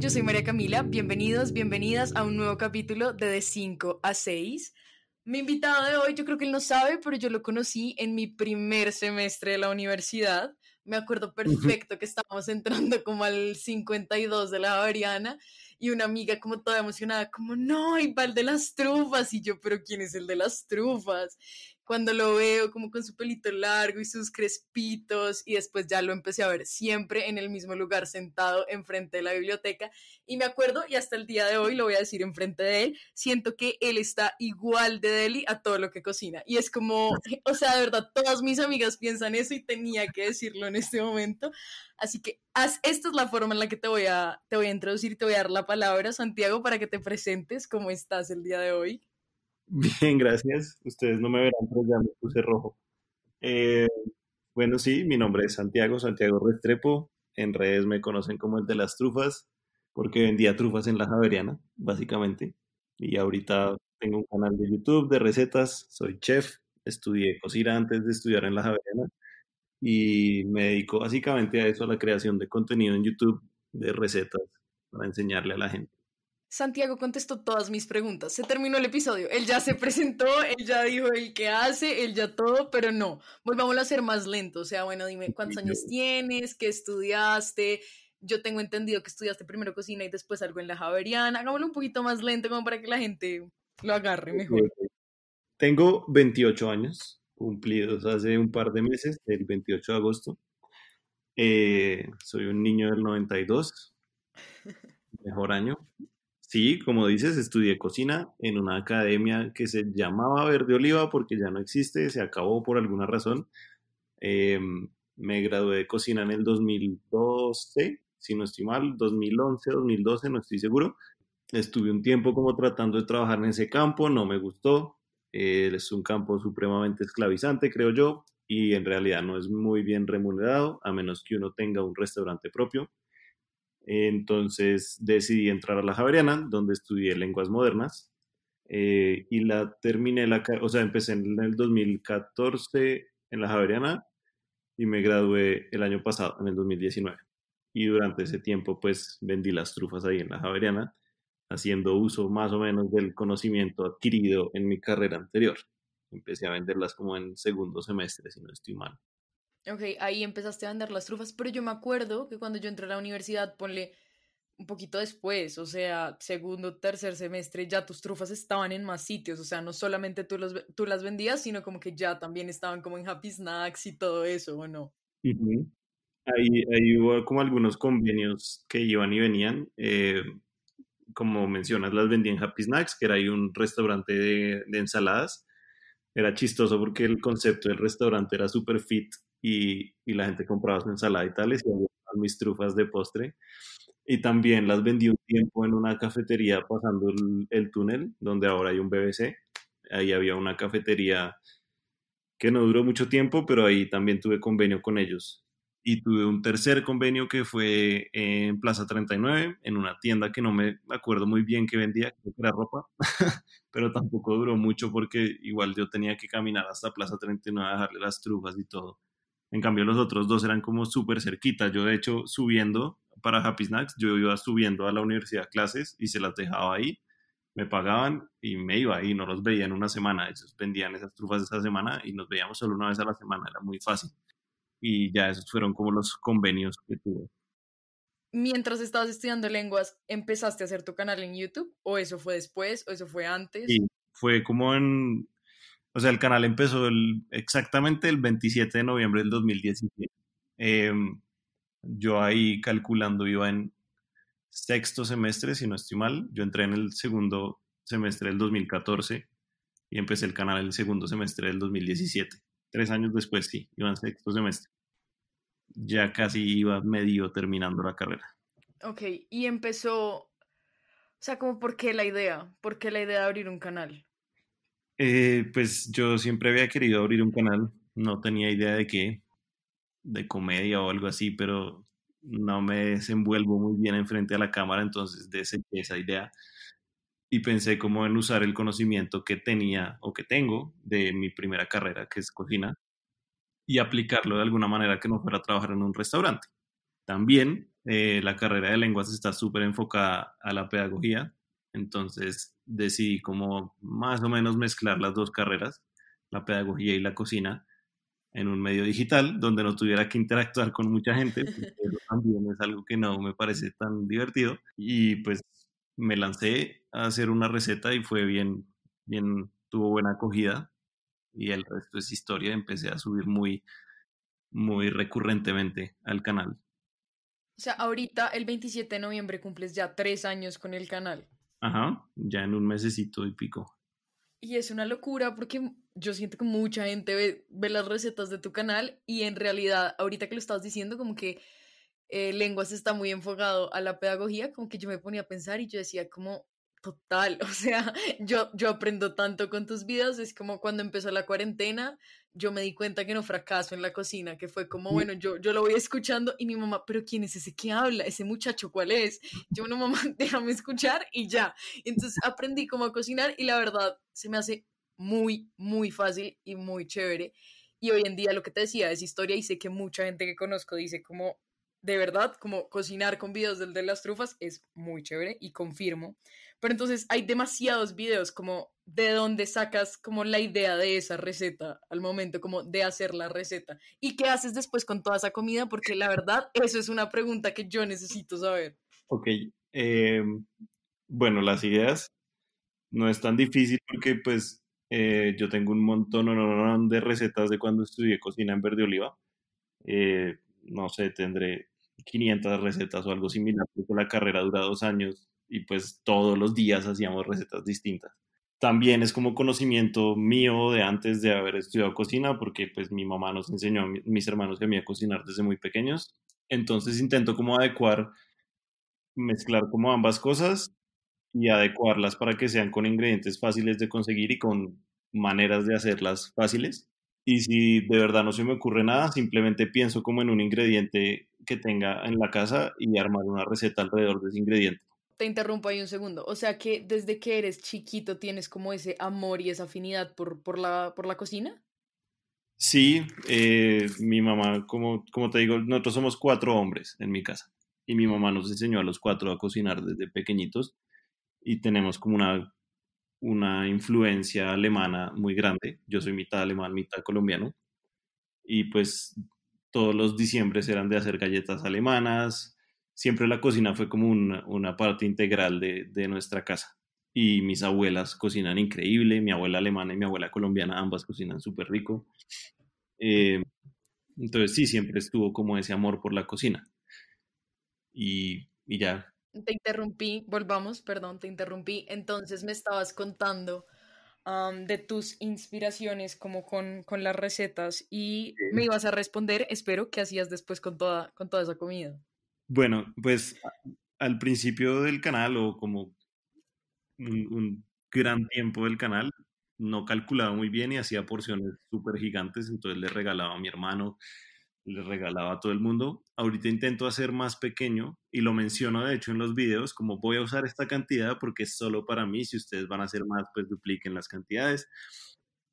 Yo soy María Camila. Bienvenidos, bienvenidas a un nuevo capítulo de De 5 a 6. Mi invitado de hoy, yo creo que él no sabe, pero yo lo conocí en mi primer semestre de la universidad. Me acuerdo perfecto que estábamos entrando como al 52 de la Javeriana y una amiga como toda emocionada, como, no, y va el de las trufas. Y yo, pero ¿quién es el de las trufas? Cuando lo veo como con su pelito largo y sus crespitos y después ya lo empecé a ver siempre en el mismo lugar sentado enfrente de la biblioteca y me acuerdo y hasta el día de hoy lo voy a decir enfrente de él, siento que él está igual de deli a todo lo que cocina y es como, o sea, de verdad, todas mis amigas piensan eso y tenía que decirlo en este momento, así que esta es la forma en la que te voy a, te voy a introducir te voy a dar la palabra, Santiago, para que te presentes cómo estás el día de hoy. Bien, gracias. Ustedes no me verán, pero ya me puse rojo. Eh, bueno, sí, mi nombre es Santiago, Santiago Restrepo. En redes me conocen como el de las trufas, porque vendía trufas en la Javeriana, básicamente. Y ahorita tengo un canal de YouTube de recetas, soy chef, estudié cocina antes de estudiar en la Javeriana y me dedico básicamente a eso, a la creación de contenido en YouTube de recetas para enseñarle a la gente. Santiago contestó todas mis preguntas. Se terminó el episodio. Él ya se presentó, él ya dijo el que hace, él ya todo, pero no. Volvámoslo a hacer más lento. O sea, bueno, dime cuántos años tienes, qué estudiaste. Yo tengo entendido que estudiaste primero cocina y después algo en la Javeriana. Hagámoslo un poquito más lento como para que la gente lo agarre mejor. Tengo 28 años cumplidos hace un par de meses, el 28 de agosto. Eh, soy un niño del 92, mejor año. Sí, como dices, estudié cocina en una academia que se llamaba Verde Oliva porque ya no existe, se acabó por alguna razón. Em, me gradué de cocina en el 2012, si no estoy mal, 2011, 2012, no estoy seguro. Estuve un tiempo como tratando de trabajar en ese campo, no me gustó. Eh, es un campo supremamente esclavizante, creo yo, y en realidad no es muy bien remunerado, a menos que uno tenga un restaurante propio. Entonces decidí entrar a la Javeriana, donde estudié lenguas modernas. Eh, y la terminé, la, o sea, empecé en el 2014 en la Javeriana y me gradué el año pasado, en el 2019. Y durante ese tiempo, pues vendí las trufas ahí en la Javeriana, haciendo uso más o menos del conocimiento adquirido en mi carrera anterior. Empecé a venderlas como en segundo semestre, si no estoy mal. Ok, ahí empezaste a vender las trufas, pero yo me acuerdo que cuando yo entré a la universidad, ponle un poquito después, o sea, segundo, tercer semestre, ya tus trufas estaban en más sitios, o sea, no solamente tú, los, tú las vendías, sino como que ya también estaban como en Happy Snacks y todo eso, ¿o no? ahí, ahí, hubo como algunos convenios que iban y venían, eh, como mencionas, las vendí en Happy Snacks, que era ahí un restaurante de, de ensaladas, era chistoso porque el concepto del restaurante era super fit y, y, la gente compraba su ensalada y tales, y mis trufas de postre. Y también las vendí un tiempo en una cafetería pasando el, el, túnel, donde ahora hay un BBC. Ahí había una cafetería que no duró mucho tiempo, pero ahí también tuve convenio con ellos. Y tuve un tercer convenio que fue en Plaza 39, en una tienda que no me acuerdo muy bien que vendía, creo que era ropa, pero tampoco duró mucho porque igual yo tenía que caminar hasta Plaza 39 a dejarle las trufas y todo. En cambio, los otros dos eran como súper cerquitas. Yo, de hecho, subiendo para Happy Snacks, yo iba subiendo a la universidad clases y se las dejaba ahí. Me pagaban y me iba ahí, no los veía en una semana. Ellos vendían esas trufas esa semana y nos veíamos solo una vez a la semana, era muy fácil. Y ya esos fueron como los convenios que tuve. Mientras estabas estudiando lenguas, ¿empezaste a hacer tu canal en YouTube? ¿O eso fue después? ¿O eso fue antes? Sí, fue como en o sea, el canal empezó exactamente el 27 de noviembre del 2017. Em, yo ahí calculando iba en sexto semestre, si no estoy mal. Yo entré en el segundo semestre del 2014 y empecé el canal en el segundo semestre del 2017. Tres años después, sí, iba en sexto semestre. Ya casi iba medio terminando la carrera. Ok, y empezó, o sea, como por qué la idea, por qué la idea de abrir un canal. Eh, pues yo siempre había querido abrir un canal, no tenía idea de qué, de comedia o algo así, pero no me desenvuelvo muy bien enfrente a la cámara, entonces deseché esa idea y pensé como en usar el conocimiento que tenía o que tengo de mi primera carrera, que es cocina, y aplicarlo de alguna manera que no fuera a trabajar en un restaurante. También eh, la carrera de lenguas está súper enfocada a la pedagogía, entonces decidí como más o menos mezclar las dos carreras, la pedagogía y la cocina, en un medio digital donde no tuviera que interactuar con mucha gente, eso también es algo que no me parece tan divertido. Y pues me lancé a hacer una receta y fue bien, bien, tuvo buena acogida y el resto es historia. Empecé a subir muy, muy recurrentemente al canal. O sea, ahorita el 27 de noviembre cumples ya tres años con el canal. Ajá, ya en un mesecito y pico. Y es una locura porque yo siento que mucha gente ve, las recetas de tu canal y en realidad, ahorita que lo estabas diciendo, como que eh, Lenguas está muy enfocado a la pedagogía, como que yo me ponía a pensar y yo decía como, total, o sea, yo, yo aprendo tanto con tus videos, es como cuando empezó la cuarentena, yo me di cuenta que no fracaso en la cocina, que fue como, bueno, yo, yo lo voy escuchando y mi mamá, pero ¿quién es ese que habla? ¿Ese muchacho cuál es? Yo, no, mamá, déjame escuchar y ya. Entonces aprendí cómo a cocinar y la verdad se me hace muy, muy fácil y muy chévere. Y hoy en día lo que te decía es historia y sé que mucha gente que conozco dice como, de verdad, como cocinar con videos del de las trufas es muy chévere y confirmo. Pero entonces hay demasiados videos como de dónde sacas como la idea de esa receta al momento como de hacer la receta. ¿Y qué haces después con toda esa comida? Porque la verdad, eso es una pregunta que yo necesito saber. Ok. Em, bueno, las ideas no es tan difícil porque pues eh, yo tengo un montón de recetas de cuando estudié cocina en Verde Oliva. Eh, no sé, tendré 500 recetas o algo similar, porque la carrera dura dos años y pues todos los días hacíamos recetas distintas. También es como conocimiento mío de antes de haber estudiado cocina, porque pues mi mamá nos enseñó a mis hermanos y a mí a cocinar desde muy pequeños. Entonces intento como adecuar, mezclar como ambas cosas y adecuarlas para que sean con ingredientes fáciles de conseguir y con maneras de hacerlas fáciles. Y si de verdad no se me ocurre nada, simplemente pienso como en un ingrediente que tenga en la casa y armar una receta alrededor de ese ingrediente te interrumpo ahí un segundo. O sea que desde que eres chiquito tienes como ese amor y esa afinidad por, por, la, por la cocina. Sí, eh, mi mamá, como, como te digo, nosotros somos cuatro hombres en mi casa y mi mamá nos enseñó a los cuatro a cocinar desde pequeñitos y tenemos como una, una influencia alemana muy grande. Yo soy mitad alemán, mitad colombiano y pues todos los diciembres eran de hacer galletas alemanas, siempre la cocina fue como una, parte integral de, nuestra casa. Y mis abuelas cocinan increíble, mi abuela alemana y mi abuela colombiana, ambas cocinan súper rico. Eh, entonces sí, siempre estuvo como ese amor por la cocina. Y, ya. Te interrumpí, volvamos, perdón, te interrumpí. Entonces me estabas contando de tus inspiraciones como con, las recetas y me ibas a responder, espero, qué hacías después con toda, con toda esa comida. Bueno, pues al principio del canal o como un, gran tiempo del canal, no calculaba muy bien y hacía porciones súper gigantes, entonces le regalaba a mi hermano, le regalaba a todo el mundo. Ahorita intento hacer más pequeño y lo menciono de hecho en los videos como voy a usar esta cantidad porque es solo para mí, si ustedes van a hacer más pues dupliquen las cantidades,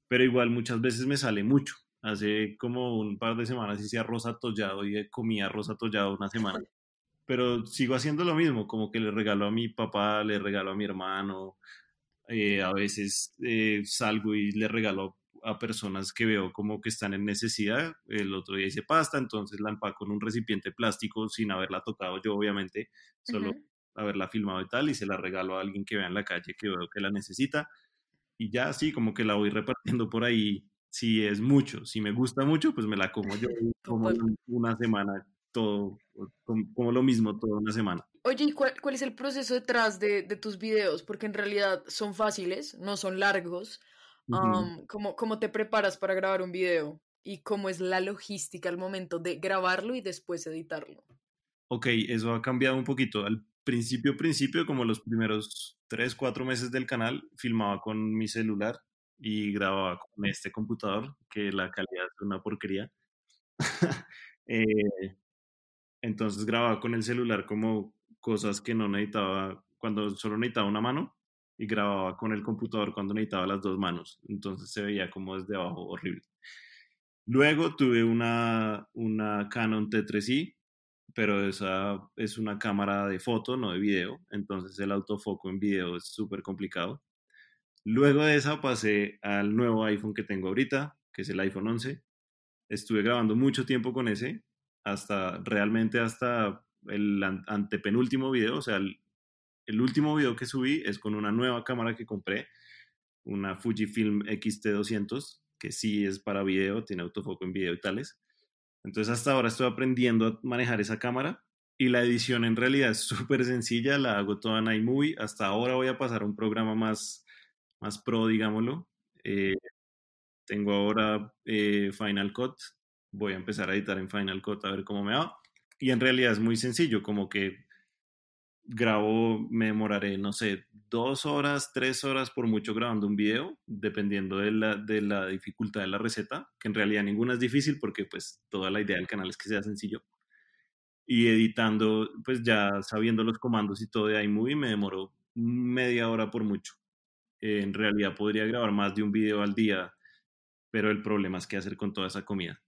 pero igual muchas veces me sale mucho. Hace como un par de semanas hice arroz atollado y comí arroz atollado una semana pero sigo haciendo lo mismo, como que le regalo a mi papá, le regalo a mi hermano, eh, a veces eh, salgo y le regalo a personas que veo como que están en necesidad. El otro día hice pasta, entonces la empaco en un recipiente plástico sin haberla tocado yo, obviamente, solo haberla filmado y tal, y se la regalo a alguien que vea en la calle que veo que la necesita. Y ya así, como que la voy repartiendo por ahí. Si es mucho, si me gusta mucho, pues me la como yo como una semana todo, como, lo mismo toda una semana. Oye, ¿y cuál, es el proceso detrás de, tus videos? Porque en realidad son fáciles, no son largos. ¿cómo, te preparas para grabar un video? ¿Y cómo es la logística al momento de grabarlo y después editarlo? Ok, eso ha cambiado un poquito. Al principio, principio, como los primeros tres, cuatro meses del canal, filmaba con mi celular y grababa con este computador, que la calidad es una porquería. eh, entonces grababa con el celular como cosas que no necesitaba, cuando solo necesitaba una mano, y grababa con el computador cuando necesitaba las dos manos. Entonces se veía como desde abajo horrible. Luego tuve una, una Canon T3i, pero esa es una cámara de foto, no de video, entonces el autofoco en video es súper complicado. Luego de esa pasé al nuevo iPhone que tengo ahorita, que es el iPhone 11. Estuve grabando mucho tiempo con ese, hasta realmente hasta el antepenúltimo video, o sea, el, el último video que subí es con una nueva cámara que compré, una Fujifilm X-T200, que sí es para video, tiene autofoco en video y tales. Entonces hasta ahora estoy aprendiendo a manejar esa cámara y la edición en realidad es súper sencilla, la hago toda en iMovie. Hasta ahora voy a pasar a un programa más, más pro, digámoslo. Eh, tengo ahora eh, Final Cut, voy a empezar a editar en Final Cut a ver cómo me va. Y en realidad es muy sencillo, como que grabo, me demoraré, no sé, dos horas, tres horas por mucho grabando un video, dependiendo de la, de la dificultad de la receta, que en realidad ninguna es difícil porque pues toda la idea del canal es que sea sencillo. Y editando, pues ya sabiendo los comandos y todo de iMovie, me demoró media hora por mucho. en realidad podría grabar más de un video al día, pero el problema es qué hacer con toda esa comida.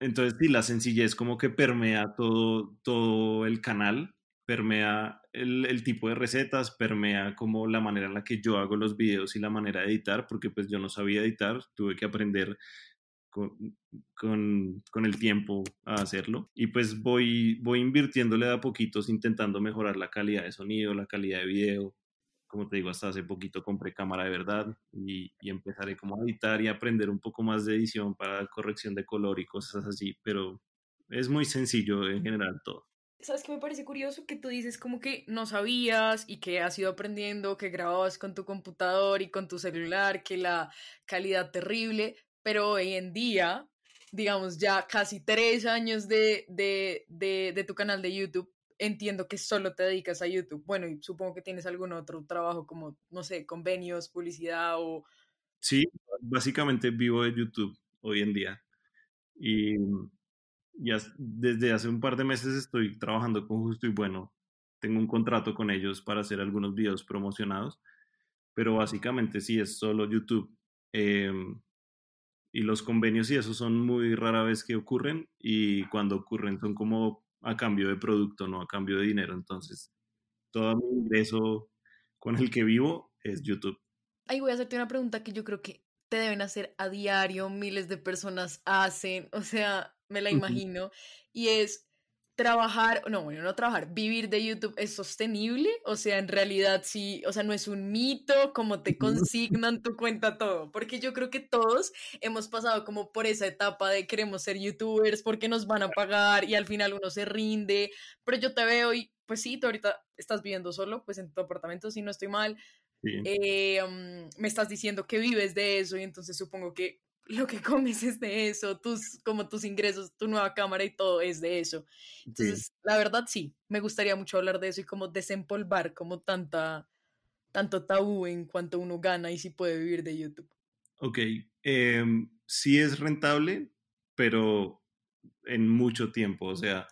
Entonces, sí, la sencillez como que permea todo, todo el canal permea el, tipo de recetas, permea como la manera en la que yo hago los videos y la manera de editar, porque pues yo no sabía editar, tuve que aprender con, con, el tiempo a hacerlo. Y pues voy, voy invirtiéndole de a poquitos, intentando mejorar la calidad de sonido, la calidad de video. Como te digo, hasta hace poquito compré cámara de verdad y, y empezaré como a editar y aprender un poco más de edición para corrección de color y cosas así, pero es muy sencillo en general todo. ¿Sabes qué me parece curioso? Que tú dices como que no sabías y que has ido aprendiendo, que grababas con tu computador y con tu celular, que la calidad terrible, pero hoy en día, digamos ya casi tres años de, de, de, de tu canal de YouTube, entiendo que solo te dedicas a YouTube. Bueno, y supongo que tienes algún otro trabajo como, no sé, convenios, publicidad o... Sí, básicamente vivo de YouTube hoy en día. Y ya desde hace un par de meses estoy trabajando con Justo y Bueno. Tengo un contrato con ellos para hacer algunos videos promocionados, pero básicamente sí es solo YouTube. Em, y los convenios y eso son muy rara vez que ocurren y cuando ocurren son como a cambio de producto, no a cambio de dinero. Entonces, todo mi ingreso con el que vivo es YouTube. Ahí voy a hacerte una pregunta que yo creo que te deben hacer a diario, miles de personas hacen, o sea, me la imagino, y es trabajar, no, bueno, no trabajar, vivir de YouTube es sostenible, o sea, en realidad sí, o sea, no es un mito, como te consignan tu cuenta todo, porque yo creo que todos hemos pasado como por esa etapa de queremos ser youtubers porque nos van a pagar y al final uno se rinde, pero yo te veo y pues sí, tú ahorita estás viviendo solo, pues en tu apartamento, si no estoy mal, eh, mm, me estás diciendo que vives de eso y entonces supongo que lo que comes es de eso, tus, como tus ingresos, tu nueva cámara y todo es de eso. Entonces, la verdad sí, me gustaría mucho hablar de eso y como desempolvar como tanta, tanto tabú en cuanto uno gana y si puede vivir de YouTube. Ok, em, sí es rentable, pero en mucho tiempo, o sea,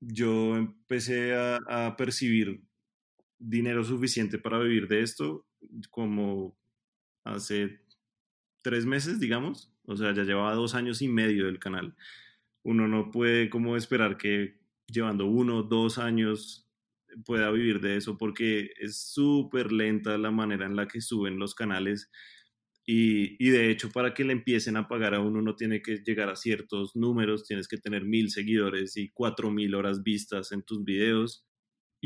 yo empecé a, a percibir dinero suficiente para vivir de esto como hace tres meses, digamos. O sea, ya llevaba dos años y medio del canal. Uno no puede como esperar que llevando uno, dos años pueda vivir de eso porque es súper lenta la manera en la que suben los canales y, y, de hecho para que le empiecen a pagar a uno no tiene que llegar a ciertos números, tienes que tener mil seguidores y cuatro mil horas vistas en tus videos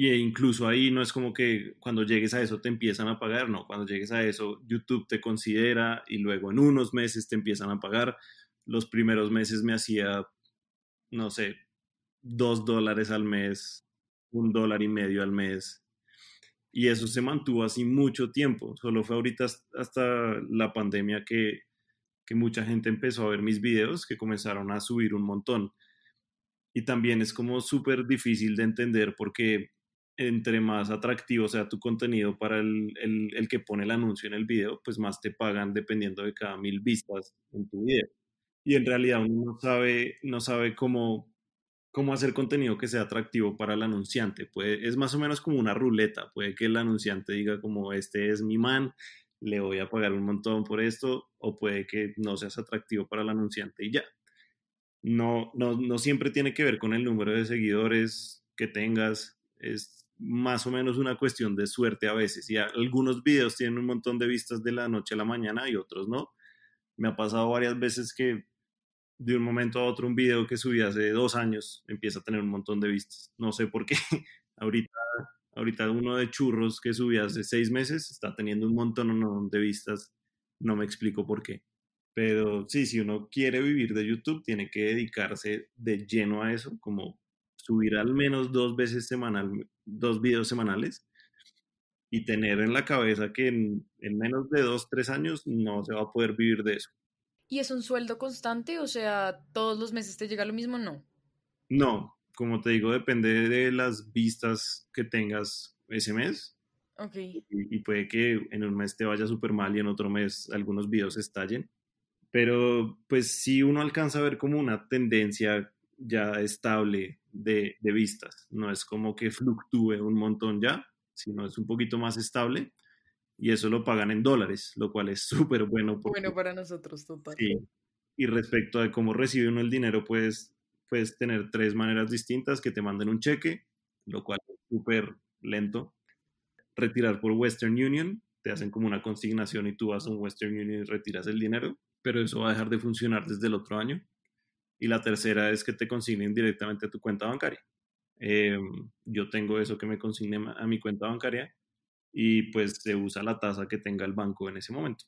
y incluso ahí no es como que cuando llegues a eso te empiezan a pagar, no, cuando llegues a eso YouTube te considera y luego en unos meses te empiezan a pagar. Los primeros meses me hacía, no sé, dos dólares al mes, un dólar y medio al mes. Y eso se mantuvo así mucho tiempo. Solo fue ahorita hasta la pandemia que, que mucha gente empezó a ver mis videos, que comenzaron a subir un montón. Y también es como súper difícil de entender porque entre más atractivo sea tu contenido para el, el, que pone el anuncio en el video, pues más te pagan dependiendo de cada mil vistas en tu video. Y en realidad uno no sabe, no sabe cómo, cómo hacer contenido que sea atractivo para el anunciante. Puede, es más o menos como una ruleta. Puede que el anunciante diga como este es mi man, le voy a pagar un montón por esto, o puede que no seas atractivo para el anunciante y ya. no, no, no siempre tiene que ver con el número de seguidores que tengas, es más o menos una cuestión de suerte a veces. Y algunos videos tienen un montón de vistas de la noche a la mañana y otros no. Me ha pasado varias veces que de un momento a otro un video que subí hace dos años empieza a tener un montón de vistas. No sé por qué. ahorita, ahorita uno de churros que subí hace seis meses está teniendo un montón de vistas. No me explico por qué. Pero sí, si uno quiere vivir de YouTube, tiene que dedicarse de lleno a eso, como subir al menos dos veces semanal, dos videos semanales y tener en la cabeza que en, menos de dos, tres años no se va a poder vivir de eso. ¿Y es un sueldo constante? O sea, ¿todos los meses te llega lo mismo? No. No, como te digo, depende de las vistas que tengas ese mes. Ok. Y, y puede que en un mes te vaya súper mal y en otro mes algunos videos estallen. Pero pues si uno alcanza a ver como una tendencia ya estable de, de vistas, no es como que fluctúe un montón ya, sino es un poquito más estable y eso lo pagan en dólares, lo cual es súper bueno. bueno para nosotros, total. Sí. Y respecto a cómo recibe uno el dinero, pues puedes tener tres maneras distintas, que te manden un cheque, lo cual es súper lento. Retirar por Western Union, te hacen como una consignación y tú vas a un Western Union y retiras el dinero, pero eso va a dejar de funcionar desde el otro año. Y la tercera es que te consignen directamente a tu cuenta bancaria. Em, yo tengo eso que me consigne a mi cuenta bancaria y pues se usa la tasa que tenga el banco en ese momento.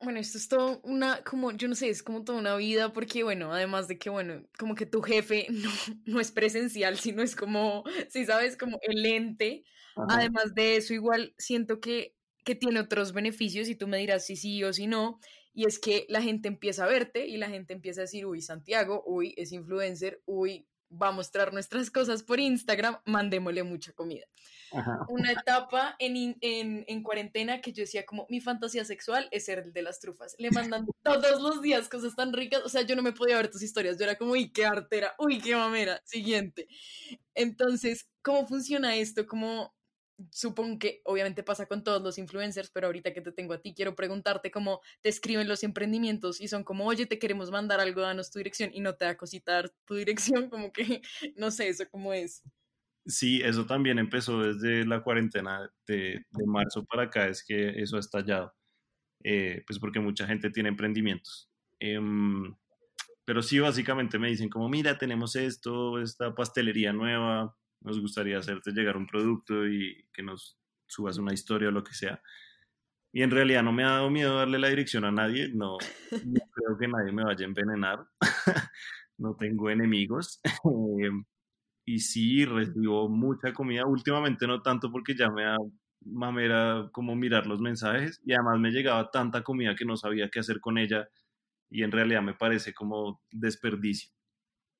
Bueno, esto es todo una, como, yo no sé, es como toda una vida, porque bueno, además de que, bueno, como que tu jefe no, no es presencial, sino es como, si sabes, como el ente. Además de eso, igual siento que, que tiene otros beneficios y tú me dirás si sí o si no, y es que la gente empieza a verte y la gente empieza a decir, uy, Santiago, uy, es influencer, uy, va a mostrar nuestras cosas por Instagram, mandémosle mucha comida. Una etapa en, en, en, cuarentena que yo decía como mi fantasía sexual es ser el de las trufas. Le mandan todos los días cosas tan ricas. O sea, yo no me podía ver tus historias. Yo era como, uy, qué artera, uy, qué mamera. Siguiente. Entonces, ¿cómo funciona esto? ¿Cómo supongo que obviamente pasa con todos los influencers, pero ahorita que te tengo a ti, quiero preguntarte cómo te escriben los emprendimientos y son como, oye, te queremos mandar algo, danos tu dirección y no te da tu dirección, como que, no sé, eso cómo es. Sí, eso también empezó desde la cuarentena de, de marzo para acá, es que eso ha estallado, eh, pues porque mucha gente tiene emprendimientos. Em, pero sí, básicamente me dicen como, mira, tenemos esto, esta pastelería nueva, nos gustaría hacerte llegar un producto y que nos subas una historia o lo que sea. Y en realidad no me ha dado miedo darle la dirección a nadie, no, creo que nadie me vaya a envenenar, no tengo enemigos. Em, y sí, recibo mucha comida, últimamente no tanto porque ya me da mamera como mirar los mensajes y además me llegaba tanta comida que no sabía qué hacer con ella y en realidad me parece como desperdicio.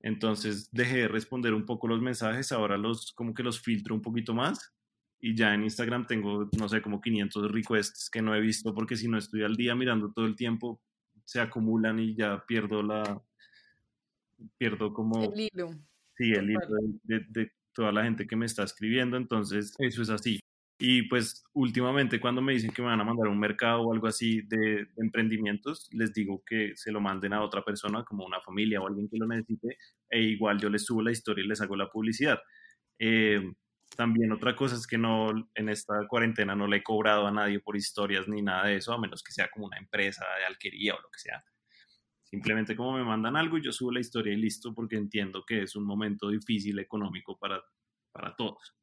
Entonces dejé de responder un poco los mensajes, ahora los como que los filtro un poquito más y ya en Instagram tengo, no sé, como 500 requests que no he visto porque si no estoy al día mirando todo el tiempo, se acumulan y ya pierdo la, pierdo como... El hilo. Sí, el hilo de, de toda la gente que me está escribiendo, entonces eso es así. Y pues últimamente cuando me dicen que me van a mandar un mercado o algo así de, emprendimientos, les digo que se lo manden a otra persona como una familia o alguien que lo necesite e igual yo les subo la historia y les hago la publicidad. Eh, también otra cosa es que no en esta cuarentena no le he cobrado a nadie por historias ni nada de eso, a menos que sea como una empresa de alquería o lo que sea. Simplemente como me mandan algo yo subo la historia y listo porque entiendo que es un momento difícil económico para, para todos.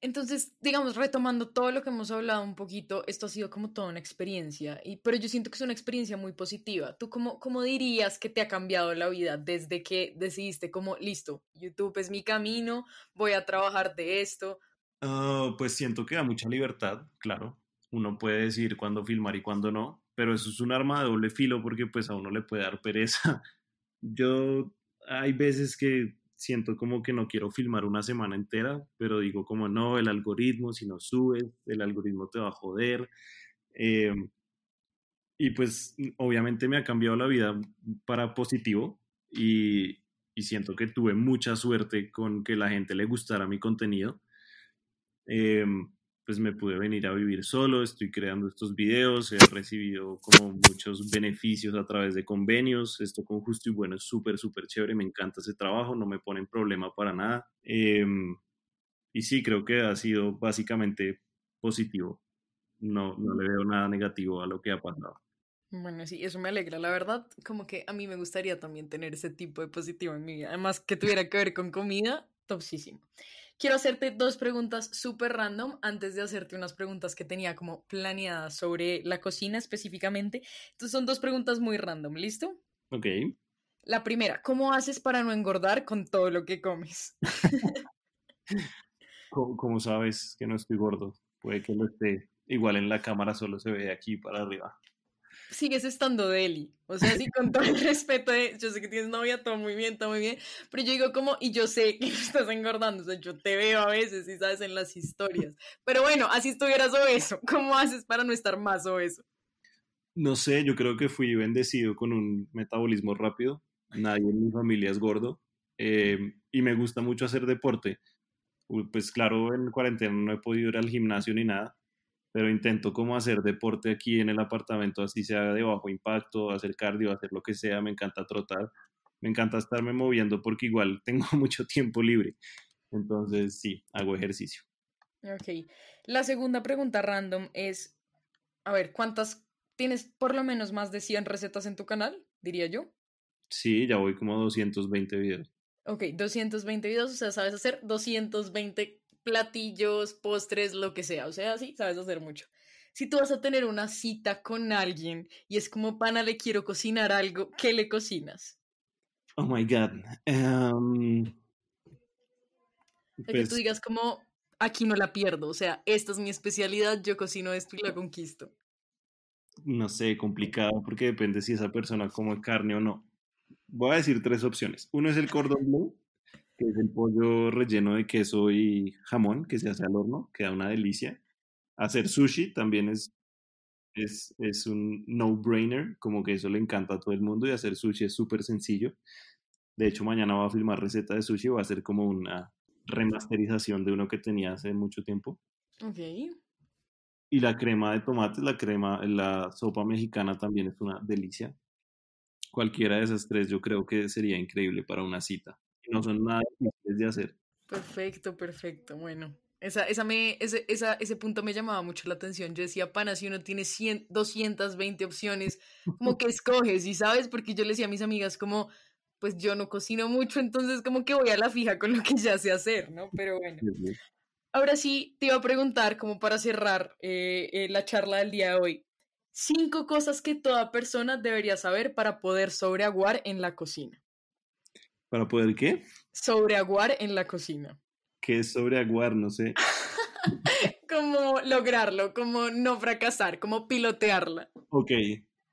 Entonces, digamos, retomando todo lo que hemos hablado un poquito, esto ha sido como toda una experiencia, y, pero yo siento que es una experiencia muy positiva. ¿Tú cómo, cómo dirías que te ha cambiado la vida desde que decidiste como, listo, YouTube es mi camino, voy a trabajar de esto? Ah, pues siento que da mucha libertad, claro. Uno puede decir cuándo filmar y cuándo no, pero eso es un arma de doble filo porque pues a uno le puede dar pereza. Yo hay veces que siento como que no quiero filmar una semana entera, pero digo como no, el algoritmo, si no subes, el algoritmo te va a joder. Eh, y pues obviamente me ha cambiado la vida para positivo y, y, siento que tuve mucha suerte con que la gente le gustara mi contenido. Eh, pues me pude venir a vivir solo, estoy creando estos videos, he recibido como muchos beneficios a través de convenios, esto con justo y bueno es súper, súper chévere, me encanta ese trabajo, no me pone en problema para nada. Em, y sí, creo que ha sido básicamente positivo, no, no le veo nada negativo a lo que ha pasado. Bueno, sí, eso me alegra, la verdad, como que a mí me gustaría también tener ese tipo de positivo en mi vida, además que tuviera que ver con comida, topsísimo. Quiero hacerte dos preguntas súper random antes de hacerte unas preguntas que tenía como planeadas sobre la cocina específicamente. Entonces son dos preguntas muy random, ¿listo? Ok. La primera, ¿cómo haces para no engordar con todo lo que comes? ¿Cómo, sabes que no estoy gordo? Puede que no esté. Igual en la cámara solo se ve aquí para arriba sigues estando deli. O sea, sí, con todo el respeto, de, yo sé que tienes novia, todo muy bien, todo muy bien, pero yo digo como, y yo sé que estás engordando, o sea, yo te veo a veces, y sabes, en las historias. Pero bueno, así estuvieras obeso, ¿cómo haces para no estar más obeso? No sé, yo creo que fui bendecido con un metabolismo rápido. Nadie en mi familia es gordo. Eh, y me gusta mucho hacer deporte. Pues claro, en cuarentena no he podido ir al gimnasio ni nada, pero intento como hacer deporte aquí en el apartamento, así sea de bajo impacto, hacer cardio, hacer lo que sea, me encanta trotar, me encanta estarme moviendo porque igual tengo mucho tiempo libre. Entonces, sí, hago ejercicio. Ok. La segunda pregunta random es, a ver, ¿cuántas tienes por lo menos más de 100 recetas en tu canal, diría yo? Sí, ya voy como a 220 videos. Ok, 220 videos, o sea, sabes hacer 220 platillos, postres, lo que sea. O sea, sí, sabes hacer mucho. Si tú vas a tener una cita con alguien y es como, pana, le quiero cocinar algo, ¿qué le cocinas? Oh my God. Um, que tú pues digas como, aquí no la pierdo. O sea, esta es mi especialidad, yo cocino esto y la conquisto. No sé, complicado porque depende si esa persona come carne o no. Voy a decir tres opciones. Uno es el cordón bleu, que es el pollo relleno de queso y jamón que se hace al horno, queda una delicia. Hacer sushi también es, es, es un no-brainer, como que eso le encanta a todo el mundo y hacer sushi es súper sencillo. De hecho, mañana voy a filmar receta de sushi, va a ser como una remasterización de uno que tenía hace mucho tiempo. Ok. Y la crema de tomate, la crema, la sopa mexicana también es una delicia. Cualquiera de esas tres yo creo que sería increíble para una cita no son nada difíciles de hacer. Perfecto, perfecto. Bueno, esa, esa me, ese, esa, ese punto me llamaba mucho la atención. Yo decía, pana, si uno tiene 100, 220 opciones, como que escoges, y sabes, porque yo le decía a mis amigas como, pues yo no cocino mucho, entonces como que voy a la fija con lo que ya sé hacer, ¿no? Pero bueno. Ahora sí, te iba a preguntar, como para cerrar eh, eh, la charla del día de hoy, cinco cosas que toda persona debería saber para poder sobreaguar en la cocina. ¿Para poder qué? Sobreaguar en la cocina. ¿Qué es sobreaguar? No sé. como lograrlo, como no fracasar, como pilotearla. Ok.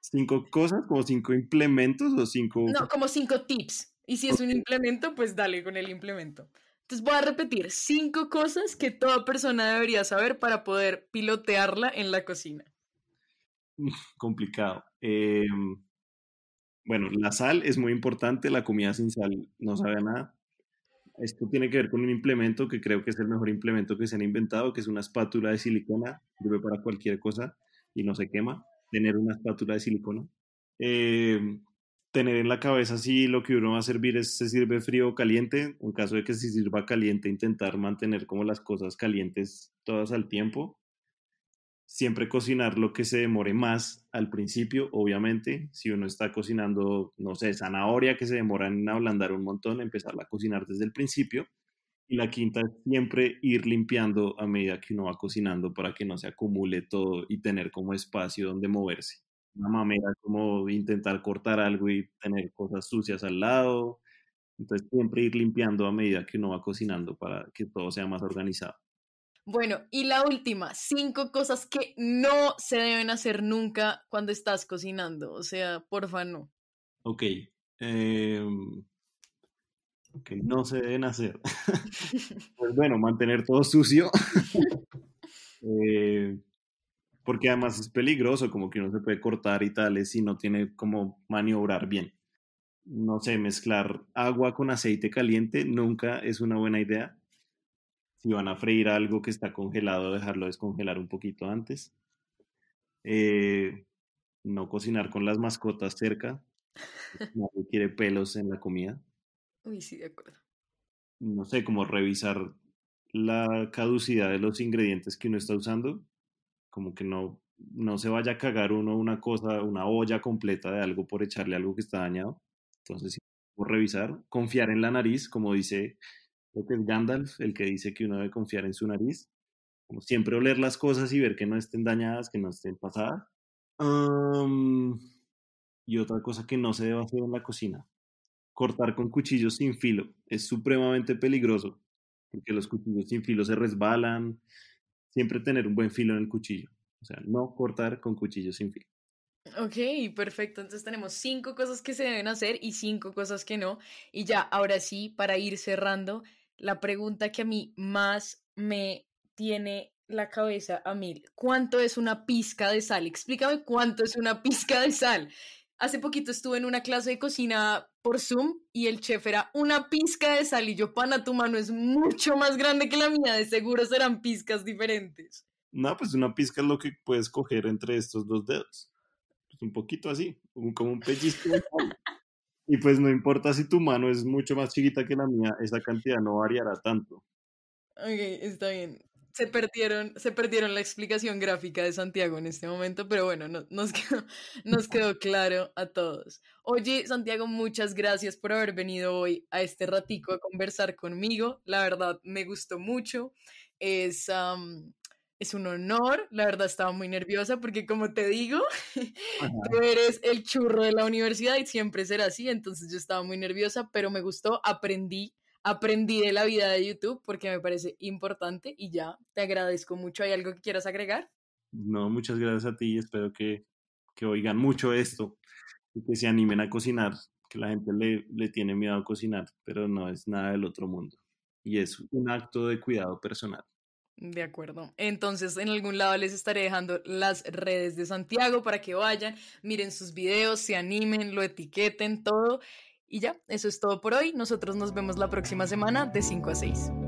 ¿Cinco cosas? ¿Como cinco implementos o cinco...? No, como cinco tips. Y si es un implemento, pues dale con el implemento. Entonces voy a repetir cinco cosas que toda persona debería saber para poder pilotearla en la cocina. Complicado. Eh, bueno, la sal es muy importante, la comida sin sal no sabe a nada. Esto tiene que ver con un implemento que creo que es el mejor implemento que se han inventado, que es una espátula de silicona, sirve para cualquier cosa y no se quema, tener una espátula de silicona. Eh, tener en la cabeza si lo que uno va a servir es, se sirve frío o caliente, en caso de que se sirva caliente, intentar mantener como las cosas calientes todas al tiempo siempre cocinar lo que se demore más al principio, obviamente. Si uno está cocinando, no sé, zanahoria que se demora en ablandar un montón, empezarla a cocinar desde el principio. Y la quinta es siempre ir limpiando a medida que uno va cocinando para que no se acumule todo y tener como espacio donde moverse. Una mamera como intentar cortar algo y tener cosas sucias al lado. Entonces siempre ir limpiando a medida que uno va cocinando para que todo sea más organizado. Bueno, y la última, cinco cosas que no se deben hacer nunca cuando estás cocinando. O sea, porfa, no. Ok. Eh, que no se deben hacer. pues bueno, mantener todo sucio. Eh, porque además es peligroso, como que uno se puede cortar y tal, si no tiene como maniobrar bien. No sé, mezclar agua con aceite caliente nunca es una buena idea Si van a freír algo que está congelado, dejarlo descongelar un poquito antes. Eh, no cocinar con las mascotas cerca. Nadie quiere pelos en la comida. Uy, sí, de acuerdo. No sé, como revisar la caducidad de los ingredientes que uno está usando. Como que no, no se vaya a cagar uno una cosa, una olla completa de algo por echarle algo que está dañado. Entonces, sí, revisar, confiar en la nariz, como dice, creo que es Gandalf el que dice que uno debe confiar en su nariz. Como siempre oler las cosas y ver que no estén dañadas, que no estén pasadas. y otra cosa que no se debe hacer en la cocina, cortar con cuchillos sin filo. Es supremamente peligroso porque los cuchillos sin filo se resbalan. Siempre tener un buen filo en el cuchillo. O sea, no cortar con cuchillos sin filo. Ok, perfecto. Entonces tenemos cinco cosas que se deben hacer y cinco cosas que no. Y ya, ahora sí, para ir cerrando, la pregunta que a mí más me tiene la cabeza a mil. ¿Cuánto es una pizca de sal? Explícame cuánto es una pizca de sal. Hace poquito estuve en una clase de cocina por Zoom y el chef era una pizca de sal y yo, pana, tu mano es mucho más grande que la mía, de seguro serán pizcas diferentes. No, pues una pizca es lo que puedes coger entre estos dos dedos. Pues un poquito así, como un pellizco. y pues no importa si tu mano es mucho más chiquita que la mía, esa cantidad no variará tanto. Ok, está bien se perdieron, se perdieron la explicación gráfica de Santiago en este momento, pero bueno, nos, quedó, nos quedó claro a todos. Oye, Santiago, muchas gracias por haber venido hoy a este ratico a conversar conmigo. La verdad, me gustó mucho. Es, es un honor. La verdad, estaba muy nerviosa porque, como te digo, tú eres el churro de la universidad y siempre será así. Entonces, yo estaba muy nerviosa, pero me gustó, aprendí aprendí de la vida de YouTube porque me parece importante y ya, te agradezco mucho. ¿Hay algo que quieras agregar? No, muchas gracias a ti. Espero que, que oigan mucho esto y que se animen a cocinar, que la gente le, le tiene miedo a cocinar, pero no es nada del otro mundo. Y es un acto de cuidado personal. De acuerdo. Entonces, en algún lado les estaré dejando las redes de Santiago para que vayan, miren sus videos, se animen, lo etiqueten, todo. Y ya, eso es todo por hoy. Nosotros nos vemos la próxima semana de 5 a 6.